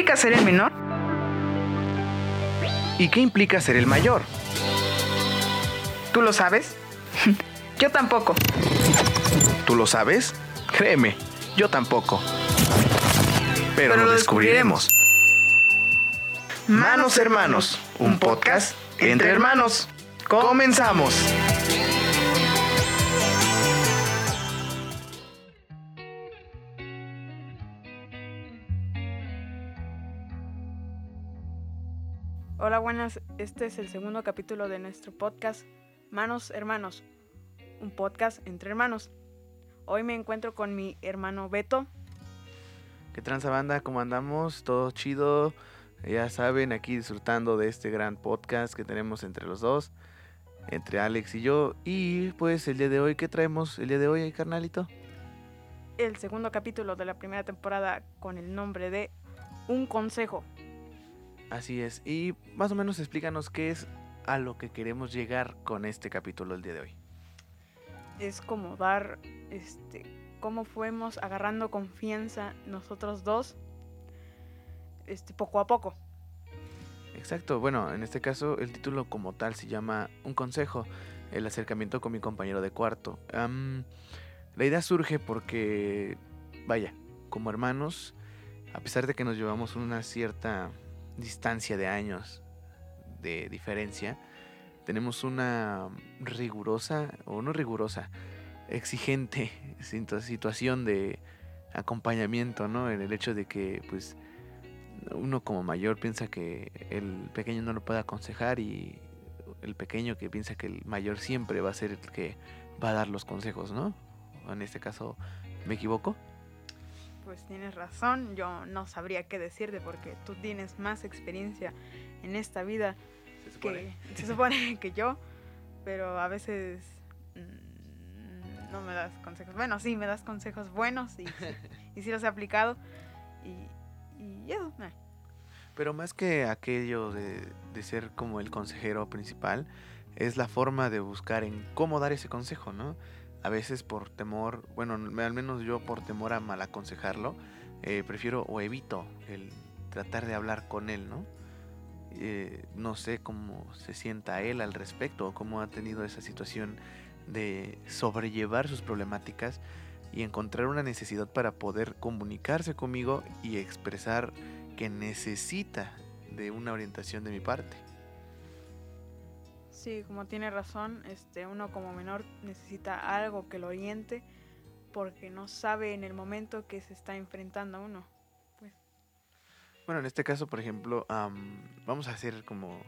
implica ser el menor? ¿Y qué implica ser el mayor? ¿Tú lo sabes? Yo tampoco. ¿Tú lo sabes? Créeme, yo tampoco. Pero, lo, descubriremos. Manos Hermanos, un podcast entre hermanos. Comenzamos. Hola, buenas. Este es el segundo capítulo de nuestro podcast Manos Hermanos, un podcast entre hermanos. Hoy me encuentro con mi hermano Beto. ¿Qué transa banda? ¿Cómo andamos? ¿Todo chido? Ya saben, aquí disfrutando de este gran podcast que tenemos entre los dos, entre Alex y yo. Y pues el día de hoy, ¿qué traemos el día de hoy, carnalito? El segundo capítulo de la primera temporada con el nombre de Un Consejo. Así es. Y más o menos explícanos qué es a lo que queremos llegar con este capítulo el día de hoy. Es como dar, este, cómo fuimos agarrando confianza nosotros dos, este, poco a poco. Exacto. Bueno, en este caso el título como tal se llama Un consejo, el acercamiento con mi compañero de cuarto. la idea surge porque, vaya, como hermanos, a pesar de que nos llevamos una cierta distancia de años de diferencia, tenemos una rigurosa, o no rigurosa, exigente situación de acompañamiento, ¿no? En el hecho de que, pues, uno como mayor piensa que el pequeño no lo puede aconsejar y el pequeño que piensa que el mayor siempre va a ser el que va a dar los consejos, ¿no? En este caso, ¿me equivoco? Pues tienes razón, yo no sabría qué decirte porque tú tienes más experiencia en esta vida que se supone que yo, pero a veces mm, no me das consejos. Bueno, sí, me das consejos buenos y, y sí los he aplicado y, y eso. Pero más que aquello de, de ser como el consejero principal, es la forma de buscar en cómo dar ese consejo, ¿no? a veces por temor, bueno, al menos yo por temor a mal aconsejarlo, eh, prefiero o evito el tratar de hablar con él, ¿no? Eh, no sé cómo se sienta él al respecto o cómo ha tenido esa situación de sobrellevar sus problemáticas y encontrar una necesidad para poder comunicarse conmigo y expresar que necesita de una orientación de mi parte. Sí, como tiene razón, este, uno como menor necesita algo que lo oriente porque no sabe en el momento que se está enfrentando a uno. Pues. Bueno, en este caso, por ejemplo, vamos a hacer como...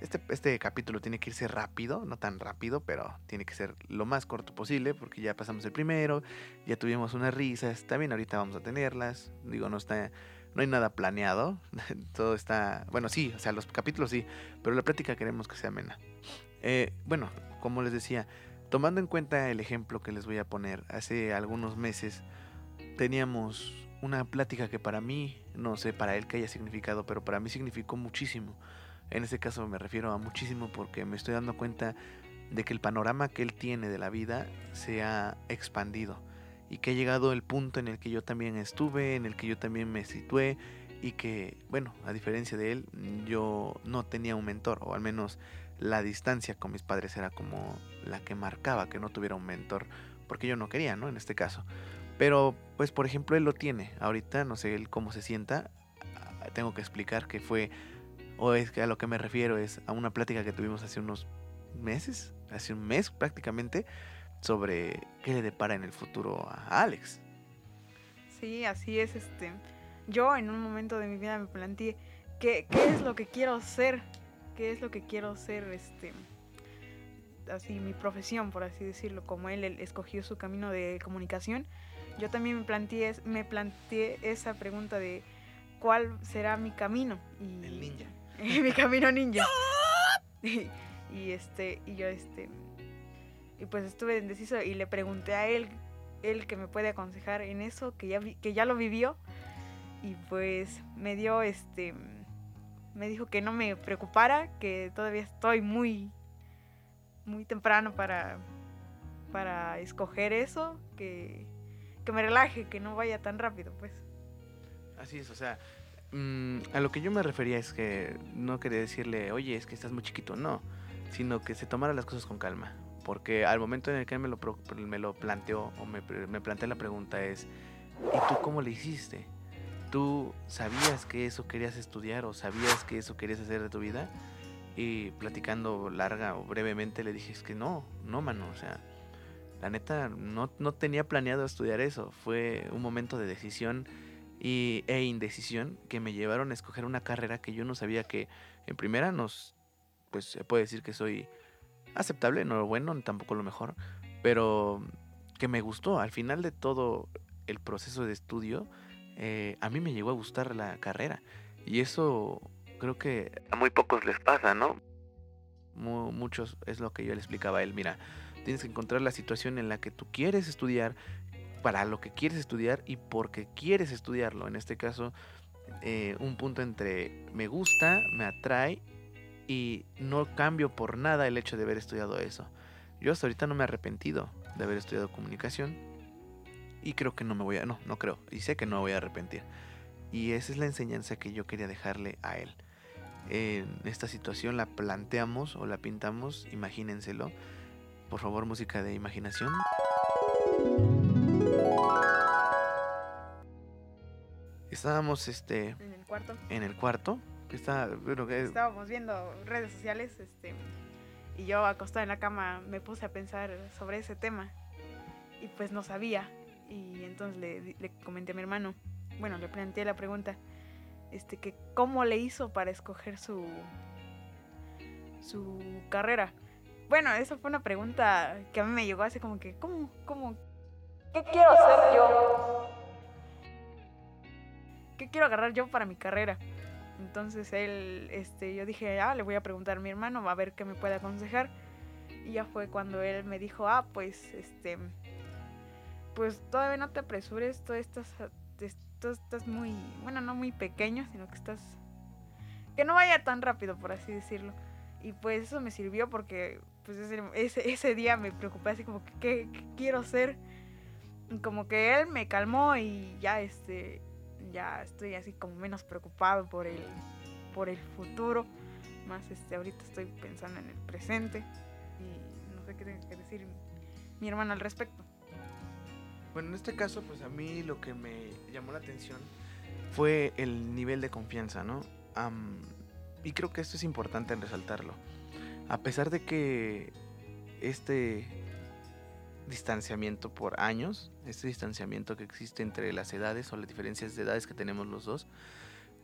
Este, este capítulo tiene que irse rápido, no tan rápido, pero tiene que ser lo más corto posible porque ya pasamos el primero, ya tuvimos unas risas, también ahorita vamos a tenerlas, digo, no está no hay nada planeado. Todo está. Bueno, sí, o sea, los capítulos sí, pero la plática queremos que sea amena. Eh, bueno, como les decía, tomando en cuenta el ejemplo que les voy a poner, hace algunos meses teníamos una plática que para mí, no sé para él que haya significado, pero para mí significó muchísimo. En este caso me refiero a muchísimo porque me estoy dando cuenta de que el panorama que él tiene de la vida se ha expandido y que ha llegado el punto en el que yo también estuve, en el que yo también me situé y que, bueno, a diferencia de él, yo no tenía un mentor, o al menos la distancia con mis padres era como la que marcaba que no tuviera un mentor, porque yo no quería, ¿no? En este caso. Pero, pues, por ejemplo, él lo tiene. Ahorita, no sé él cómo se sienta, tengo que explicar que fue, o es que a lo que me refiero es a una plática que tuvimos hace unos meses, hace un mes prácticamente, sobre qué le depara en el futuro a Alex. Sí, así es. Este, yo en un momento de mi vida me planteé qué, qué es lo que quiero ser, qué es lo que quiero ser, este, así mi profesión, por así decirlo, como él, escogió su camino de comunicación. Yo también me planteé, me planteé esa pregunta de cuál será mi camino. Y, el ninja. mi camino ninja. y, y, este, y yo este y pues estuve indeciso y le pregunté a él, él que me puede aconsejar en eso, que ya, que ya lo vivió. Y pues me dio este, me dijo que no me preocupara, que todavía estoy muy, muy temprano para, para escoger eso, que, que me relaje, que no vaya tan rápido, pues. Así es, o sea, mm, a lo que yo me refería es que no quería decirle, oye, es que estás muy chiquito, no, sino que se tomara las cosas con calma. Porque al momento en el que me lo, planteó o me planteé la pregunta es, ¿y tú cómo le hiciste? ¿Tú sabías que eso querías estudiar o sabías que eso querías hacer de tu vida? Y platicando larga o brevemente le dije, es que no, no, mano, o sea, la neta no, no tenía planeado estudiar eso. Fue un momento de decisión y, e indecisión que me llevaron a escoger una carrera que yo no sabía que en primera nos, pues se puede decir que soy aceptable, no lo bueno, ni tampoco lo mejor, pero que me gustó. Al final de todo el proceso de estudio, eh, a mí me llegó a gustar la carrera. Y eso creo que a muy pocos les pasa, ¿no? Mu- muchos es lo que yo le explicaba a él. Mira, tienes que encontrar la situación en la que tú quieres estudiar, para lo que quieres estudiar y porque quieres estudiarlo. En este caso, eh, un punto entre me gusta, me atrae y no cambio por nada el hecho de haber estudiado eso. Yo hasta ahorita no me he arrepentido de haber estudiado comunicación y creo que no me voy a, no, no creo, y sé que no me voy a arrepentir. Y esa es la enseñanza que yo quería dejarle a él. En esta situación la planteamos o la pintamos, imagínenselo. Por favor, música de imaginación. Estábamos este En el cuarto. en el cuarto, Estábamos viendo redes sociales, este, y yo acostada en la cama me puse a pensar sobre ese tema. Y pues no sabía. Y entonces le, comenté a mi hermano, bueno, le planteé la pregunta, este, que cómo le hizo para escoger su, su carrera. Bueno, esa fue una pregunta que a mí me llegó así como que, ¿cómo, cómo, qué quiero hacer yo? ¿Qué quiero agarrar yo para mi carrera? Entonces él, este, yo dije, ah, le voy a preguntar a mi hermano, a ver qué me puede aconsejar. Y ya fue cuando él me dijo, ah, pues, este, pues todavía no te apresures, tú estás, estás muy, bueno, no muy pequeño, sino que estás, que no vaya tan rápido, por así decirlo. Y pues eso me sirvió porque, pues ese, ese, día me preocupé así como que, ¿qué, qué quiero hacer? Y como que él me calmó y ya, este, ya estoy así como menos preocupado por el, por el futuro. Más este, ahorita estoy pensando en el presente. Y no sé qué tenga que decir mi hermano al respecto. Bueno, en este caso, pues a mí lo que me llamó la atención fue el nivel de confianza, ¿no? Y creo que esto es importante en resaltarlo. A pesar de que este distanciamiento por años, este distanciamiento que existe entre las edades o las diferencias de edades que tenemos los dos,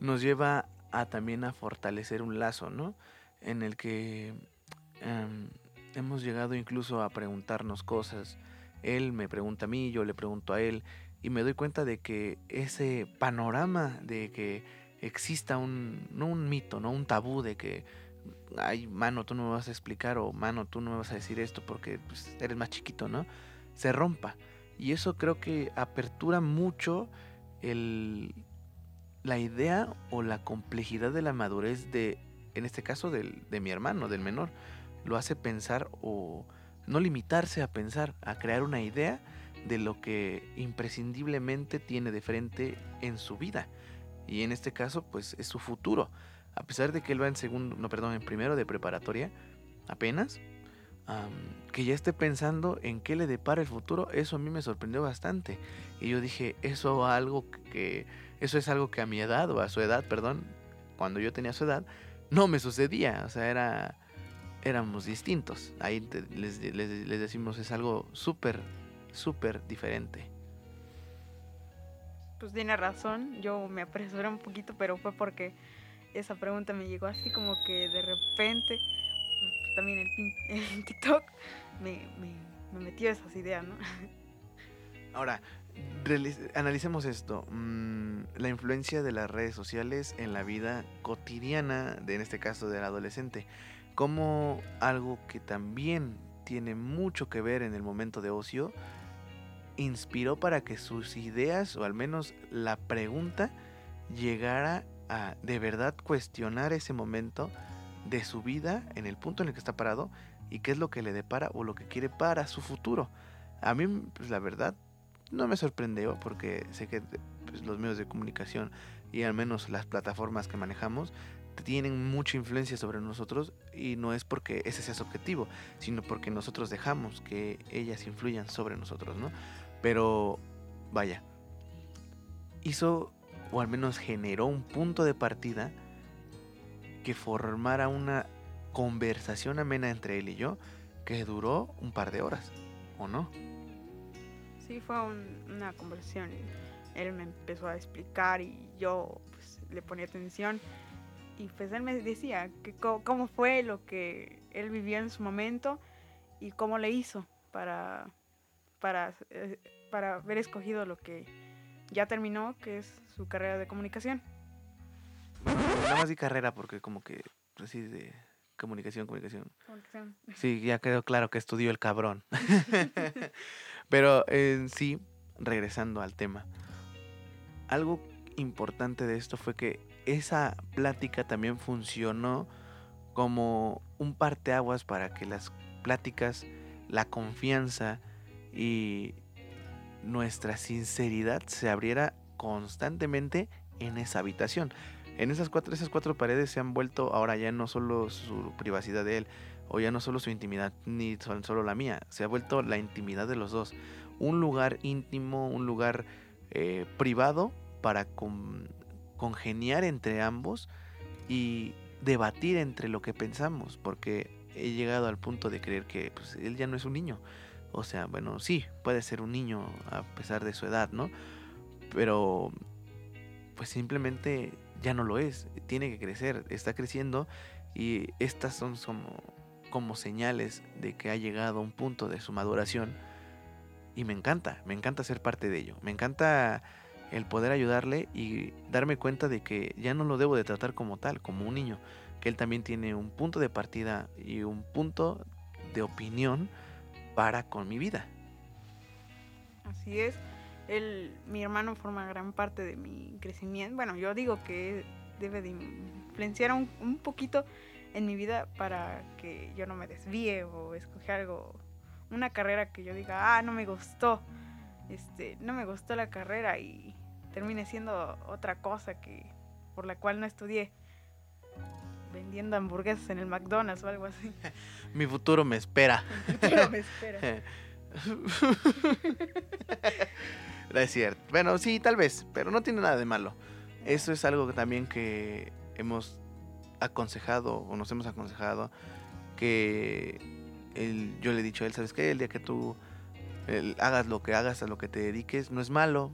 nos lleva a también a fortalecer un lazo, ¿no? En el que em, hemos llegado incluso a preguntarnos cosas, él me pregunta a mí, yo le pregunto a él, y me doy cuenta de que ese panorama de que exista un, no un mito, no un tabú de que, ay, mano, tú no me vas a explicar, o mano, tú no me vas a decir esto porque pues, eres más chiquito, ¿no? Se rompa. Y eso creo que apertura mucho el, la idea o la complejidad de la madurez de, en este caso, del, de mi hermano, del menor. Lo hace pensar o no limitarse a pensar, a crear una idea de lo que imprescindiblemente tiene de frente en su vida. Y en este caso, pues es su futuro. A pesar de que él va en segundo, no, perdón, en primero de preparatoria, apenas, que ya esté pensando en qué le depara el futuro, eso a mí me sorprendió bastante. Y yo dije, eso algo que, eso es algo que a mi edad, o a su edad, perdón, cuando yo tenía su edad, no me sucedía. O sea, era, éramos distintos. Ahí les, les- les decimos, es algo súper, súper diferente. Pues tiene razón, yo me apresuré un poquito, pero fue porque esa pregunta me llegó así como que de repente, también el, el TikTok me, me, me metió esas ideas, ¿no? Ahora, analicemos esto. mm, la influencia de las redes sociales en la vida cotidiana, de, en este caso del adolescente. Como algo que también tiene mucho que ver en el momento de ocio, inspiró para que sus ideas, o al menos la pregunta, llegara a de verdad cuestionar ese momento de su vida en el punto en el que está parado y qué es lo que le depara o lo que quiere para su futuro. A mí, pues la verdad, no me sorprendió porque sé que pues, los medios de comunicación y al menos las plataformas que manejamos tienen mucha influencia sobre nosotros y no es porque ese sea su objetivo, sino porque nosotros dejamos que ellas influyan sobre nosotros, ¿no? Pero vaya, hizo o al menos generó un punto de partida que formara una conversación amena entre él y yo que duró un par de horas, ¿o no? Sí, fue una conversación. Él me empezó a explicar y yo pues, le ponía atención. Y pues él me decía que cómo fue lo que él vivió en su momento y cómo le hizo para, para, eh, para haber escogido lo que ya terminó, que es su carrera de comunicación. nada más di carrera porque como que así de comunicación, comunicación. Comunicación. Sí, ya quedó claro que estudió el cabrón. Pero en sí, regresando al tema, algo importante de esto fue que esa plática también funcionó como un parteaguas para que las pláticas, la confianza y nuestra sinceridad se abriera constantemente en esa habitación. En esas cuatro, esas cuatro paredes se han vuelto ahora ya no solo su privacidad de él, o ya no solo su intimidad, ni solo la mía, se ha vuelto la intimidad de los dos. Un lugar íntimo, un lugar eh, privado para congeniar entre ambos y debatir entre lo que pensamos, porque he llegado al punto de creer que pues, él ya no es un niño. O sea, bueno, sí, puede ser un niño a pesar de su edad, ¿no? Pero pues simplemente ya no lo es, tiene que crecer, está creciendo y estas son como, señales de que ha llegado a un punto de su maduración y me encanta, me encanta ser parte de ello, me encanta el poder ayudarle y darme cuenta de que ya no lo debo de tratar como tal, como un niño, que él también tiene un punto de partida y un punto de opinión para con mi vida. Así es. Mi hermano forma gran parte de mi crecimiento. Bueno, yo digo que debe de influenciar un, un poquito en mi vida para que yo no me desvíe o escoger algo, una carrera que yo diga, ah, no me gustó, este, no me gustó la carrera y termine siendo otra cosa que por la cual no estudié vendiendo hamburguesas en el McDonald's o algo así. Mi futuro me espera. Mi futuro me espera. no es cierto. Bueno, sí, tal vez, pero no tiene nada de malo. Eso es algo también que hemos aconsejado o nos hemos aconsejado que yo le he dicho a él, ¿sabes qué? El día que tú hagas lo que hagas, a lo que te dediques, no es malo,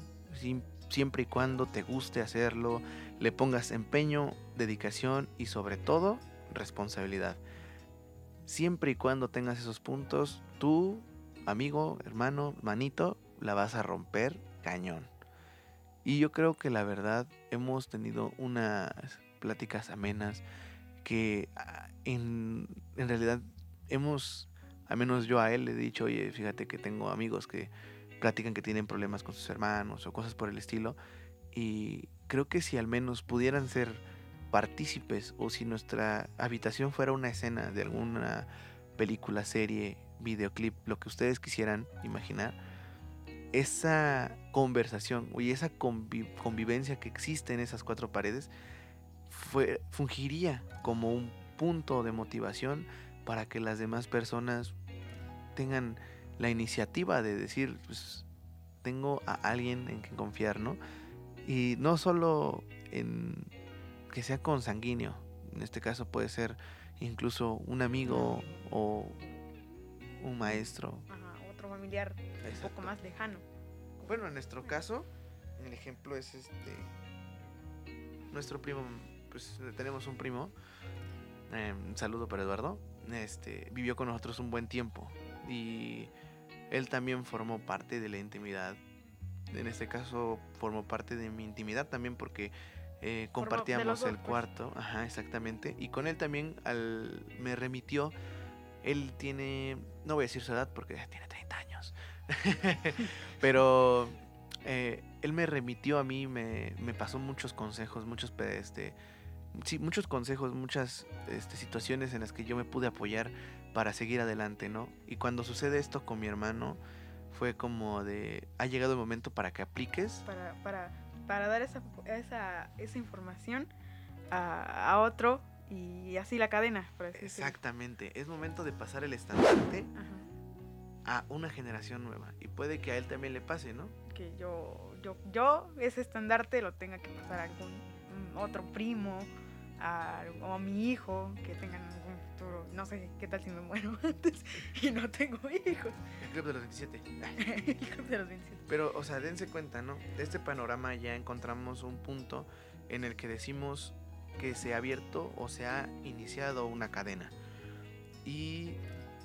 siempre y cuando te guste hacerlo, le pongas empeño, dedicación y sobre todo responsabilidad. Siempre y cuando tengas esos puntos, tú, amigo, hermano, manito, la vas a romper cañón. Y yo creo que la verdad hemos tenido unas pláticas amenas que ah, en, en realidad hemos, al menos yo a él le he dicho, oye, fíjate que tengo amigos que platican que tienen problemas con sus hermanos o cosas por el estilo. Y creo que si al menos pudieran ser partícipes o si nuestra habitación fuera una escena de alguna película, serie, videoclip, lo que ustedes quisieran imaginar, esa conversación y esa convivencia que existe en esas cuatro paredes fue, fungiría como un punto de motivación para que las demás personas tengan la iniciativa de decir, pues tengo a alguien en quien confiar, ¿no? Y no solo en que sea consanguíneo, en este caso puede ser incluso un amigo o un maestro. Ajá, otro familiar un poco más lejano. Bueno, en nuestro caso, el ejemplo es este. Nuestro primo, pues tenemos un primo. Eh, un saludo para Eduardo. Este, vivió con nosotros un buen tiempo. Y él también formó parte de la intimidad. En este caso formó parte de mi intimidad también porque eh, compartíamos el pues. cuarto. Ajá, exactamente. Y con él también al, me remitió. Él tiene, no voy a decir su edad porque tiene 30 años. Pero eh, él me remitió a mí, me, me pasó muchos consejos, muchos, este, sí, muchos consejos, muchas este, situaciones en las que yo me pude apoyar para seguir adelante, ¿no? Y cuando sucede esto con mi hermano, fue como de, ha llegado el momento para que apliques. Para, para, para dar esa, esa, esa información a, a otro y así la cadena, por así decirlo. Exactamente. Es momento de pasar el estandarte Ajá. a una generación nueva. Y puede que a él también le pase, ¿no? Que yo, yo, yo ese estandarte lo tenga que pasar a algún mm, otro primo, a, o a mi hijo, que tengan algún futuro. No sé, ¿qué tal si me muero antes y no tengo hijos? El club de los 27. hijos de los 27. Pero, o sea, dense cuenta, ¿no? De este panorama ya encontramos un punto en el que decimos que se ha abierto o se ha iniciado una cadena. Y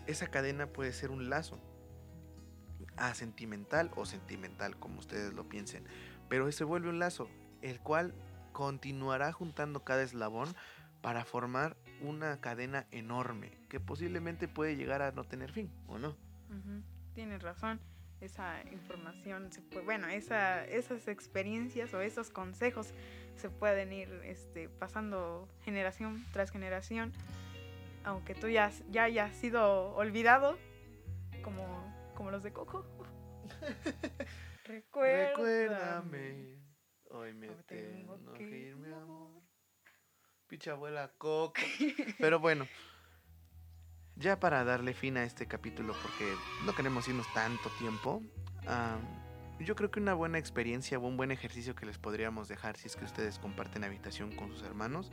esa cadena puede ser un lazo. A sentimental o sentimental, como ustedes lo piensen. Pero se vuelve un lazo, el cual continuará juntando cada eslabón para formar una cadena enorme que posiblemente puede llegar a no tener fin, ¿o no? Ujú, Tienes razón. Esa información, se puede, bueno, esa, esas experiencias o esos consejos se pueden ir este, pasando generación tras generación, aunque tú ya, ya hayas sido olvidado, como, como los de Coco. Recuérdame. Recuérdame, hoy me Hoy tengo tengo que que ir, mi ir, amor. Picha abuela Coco. Pero bueno, ya para darle fin a este capítulo, porque no queremos irnos tanto tiempo, yo creo que una buena experiencia o un buen ejercicio que les podríamos dejar si es que ustedes comparten habitación con sus hermanos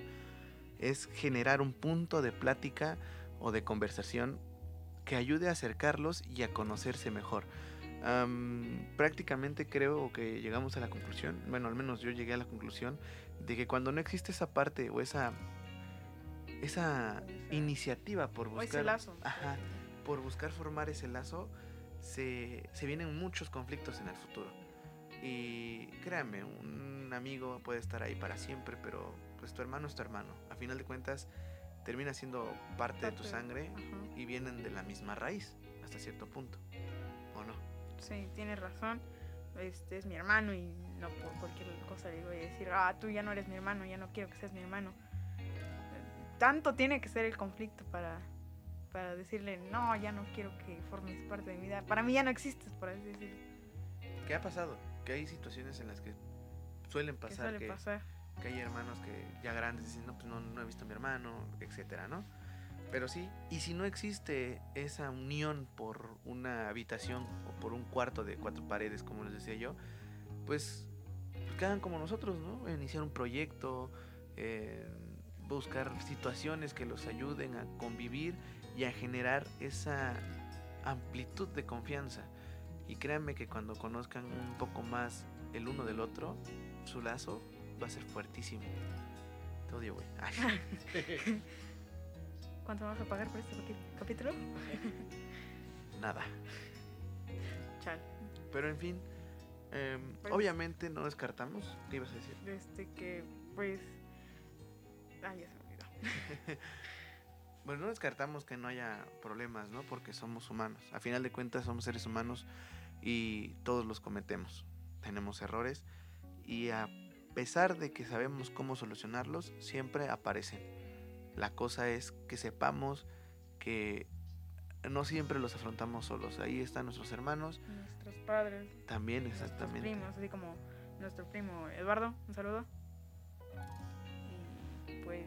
es generar un punto de plática o de conversación que ayude a acercarlos y a conocerse mejor. Am, prácticamente creo que llegamos a la conclusión, bueno, al menos yo llegué a la conclusión de que cuando no existe esa parte o esa esa iniciativa por O buscar ese lazo. ajá, por buscar formar ese lazo se, se vienen muchos conflictos en el futuro. Y créanme un amigo puede estar ahí para siempre pero pues tu hermano es tu hermano. A final de cuentas termina siendo parte de tu sangre y vienen de la misma raíz hasta cierto punto o no Sí, tienes razón. Este es mi hermano y no por cualquier cosa le voy a decir, ah, tú ya no eres mi hermano, ya no quiero que seas mi hermano. Tanto tiene que ser el conflicto para, para decirle, no, ya no quiero que formes parte de mi vida. Para mí ya no existes, por así decirlo. ¿Qué ha pasado? Que hay situaciones en las que suelen ¿Qué pasar suele que, pasar? que hay hermanos que ya grandes dicen, no, pues no, no he visto a mi hermano, etcétera, ¿no? Pero sí, y si no existe esa unión por una habitación o por un cuarto de cuatro paredes, como les decía yo, pues, pues que hagan como nosotros, ¿no? Iniciar un proyecto, eh, buscar situaciones que los ayuden a convivir y a generar esa amplitud de confianza. Y créanme que cuando conozcan un poco más el uno del otro, su lazo va a ser fuertísimo. Te odio, güey. ¿Cuánto vamos a pagar por este capítulo? nada. Chal. Pero en fin, Pues- obviamente no descartamos. ¿Qué ibas a decir? Este que, pues... Ay, ya se me olvidó. Bueno, no descartamos que no haya problemas, ¿no? Porque somos humanos. A final de cuentas somos seres humanos y todos los cometemos. Tenemos errores y a pesar de que sabemos cómo solucionarlos, siempre aparecen. La cosa es que sepamos que no siempre los afrontamos solos. Ahí están nuestros hermanos, Nuestros padres, también nuestros exactamente. primos, así como nuestro primo Eduardo, un saludo. Y pues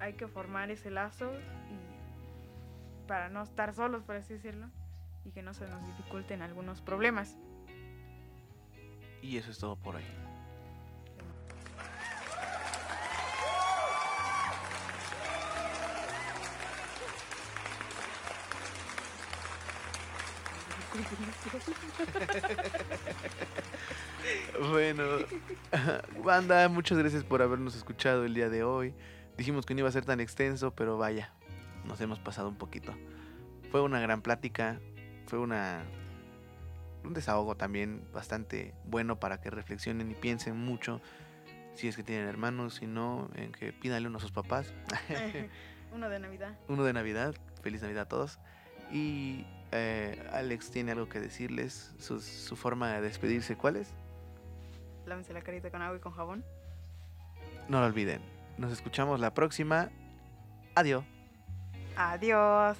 hay que formar ese lazo y para no estar solos, por así decirlo, y que no se nos dificulten algunos problemas. Y eso es todo por hoy. Bueno, banda, muchas gracias por habernos escuchado el día de hoy. Dijimos que no iba a ser tan extenso, pero vaya, nos hemos pasado un poquito. Fue una gran plática, fue una un desahogo también bastante bueno para que reflexionen y piensen mucho si es que tienen hermanos, si no, en que pídanle uno a sus papás. Uno de Navidad. uno de Navidad, feliz Navidad a todos. Y eh, Alex tiene algo que decirles, su, su forma de despedirse, ¿cuál es? Lávense la carita con agua y con jabón. No lo olviden. Nos escuchamos la próxima. Adiós. Adiós.